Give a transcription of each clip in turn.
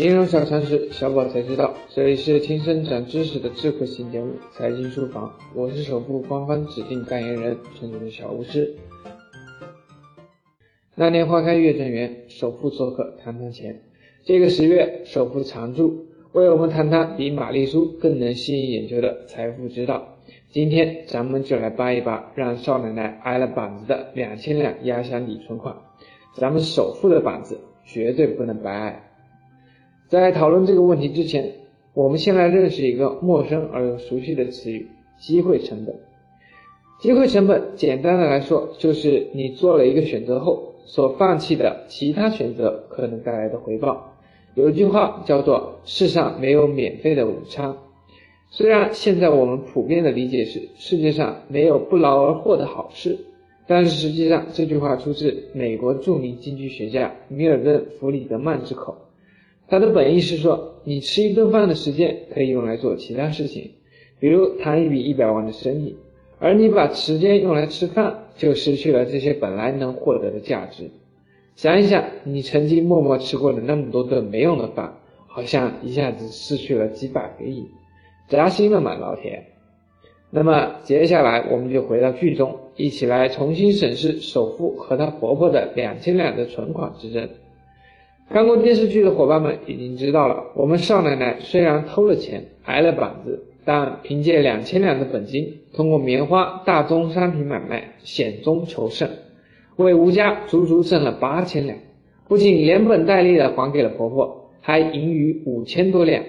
金融小常识，小宝才知道。这里是听声长知识的智慧型节目《财经书房》，我是首富官方指定代言人，纯纯的小巫师。那年花开月正圆，首富做客谈谈钱。这个十月，首富常驻为我们谈谈比玛丽苏更能吸引眼球的财富之道。今天咱们就来扒一扒让少奶奶挨了板子的两千两压箱底存款。咱们首富的板子绝对不能白挨。在讨论这个问题之前，我们先来认识一个陌生而又熟悉的词语——机会成本。机会成本，简单的来说，就是你做了一个选择后所放弃的其他选择可能带来的回报。有一句话叫做“世上没有免费的午餐”。虽然现在我们普遍的理解是世界上没有不劳而获的好事，但是实际上这句话出自美国著名经济学家米尔顿·弗里德曼之口。他的本意是说，你吃一顿饭的时间可以用来做其他事情，比如谈一笔一百万的生意，而你把时间用来吃饭，就失去了这些本来能获得的价值。想一想，你曾经默默吃过的那么多顿没用的饭，好像一下子失去了几百个亿，扎心了嘛，老铁？那么接下来我们就回到剧中，一起来重新审视首富和他婆婆的两千两的存款之争。看过电视剧的伙伴们已经知道了，我们少奶奶虽然偷了钱挨了板子，但凭借两千两的本金，通过棉花大宗商品买卖险中求胜，为吴家足足挣了八千两，不仅连本带利的还给了婆婆，还盈余五千多两，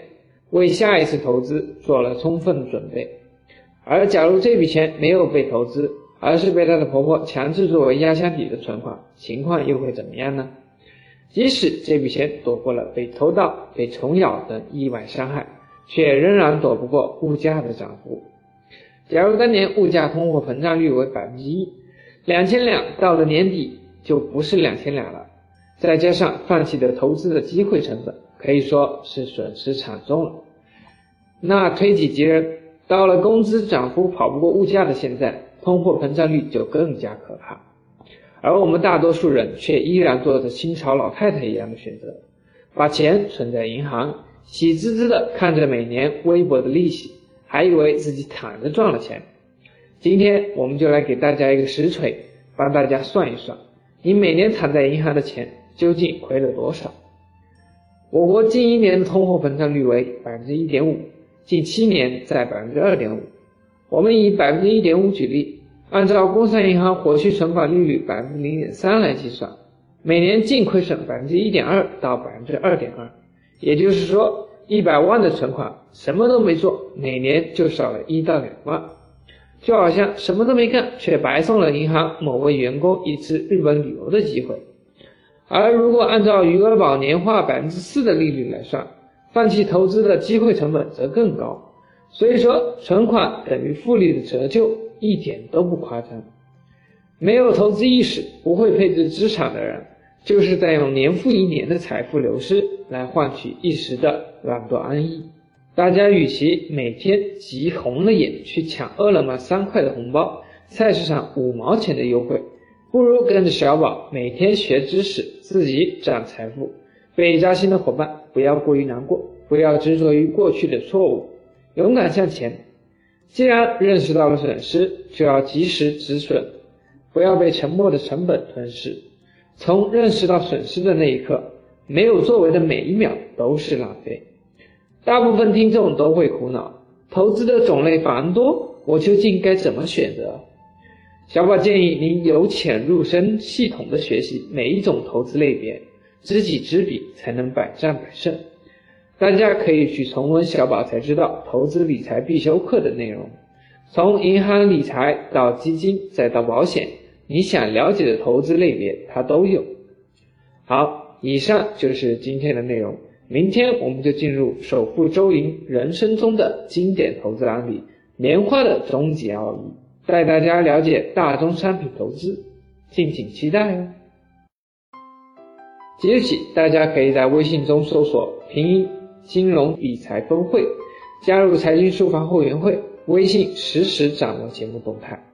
为下一次投资做了充分准备。而假如这笔钱没有被投资，而是被她的婆婆强制作为压箱底的存款，情况又会怎么样呢？即使这笔钱躲过了被偷盗、被虫咬等意外伤害，却仍然躲不过物价的涨幅。假如当年物价通货膨胀率为百分之一，两千两到了年底就不是两千两了。再加上放弃的投资的机会成本，可以说是损失惨重了。那推己及人，到了工资涨幅跑不过物价的现在，通货膨胀率就更加可怕。而我们大多数人却依然做着清朝老太太一样的选择，把钱存在银行，喜滋滋的看着每年微薄的利息，还以为自己躺着赚了钱。今天我们就来给大家一个实锤，帮大家算一算，你每年躺在银行的钱究竟亏了多少？我国近一年的通货膨胀率为百分之一点五，近七年在百分之二点五。我们以百分之一点五举例。按照工商银行活期存款利率百分之零点三来计算，每年净亏损百分之一点二到百分之二点二，也就是说，一百万的存款什么都没做，每年就少了一到两万，就好像什么都没干，却白送了银行某位员工一次日本旅游的机会。而如果按照余额宝年化百分之四的利率来算，放弃投资的机会成本则更高。所以说，存款等于复利的折旧。一点都不夸张，没有投资意识、不会配置资产的人，就是在用年复一年的财富流失来换取一时的懒惰安逸。大家与其每天急红了眼去抢饿了么三块的红包、菜市场五毛钱的优惠，不如跟着小宝每天学知识，自己攒财富。被扎心的伙伴不要过于难过，不要执着于过去的错误，勇敢向前。既然认识到了损失，就要及时止损，不要被沉默的成本吞噬。从认识到损失的那一刻，没有作为的每一秒都是浪费。大部分听众都会苦恼，投资的种类繁多，我究竟该怎么选择？小宝建议您由浅入深，系统的学习每一种投资类别，知己知彼，才能百战百胜。大家可以去重温小宝才知道投资理财必修课的内容，从银行理财到基金再到保险，你想了解的投资类别它都有。好，以上就是今天的内容，明天我们就进入首富周莹人生中的经典投资案例——棉花的终极奥义，带大家了解大宗商品投资，敬请期待哦。即日起，大家可以在微信中搜索拼音。金融理财峰会，加入财经书房会员会，微信实时掌握节目动态。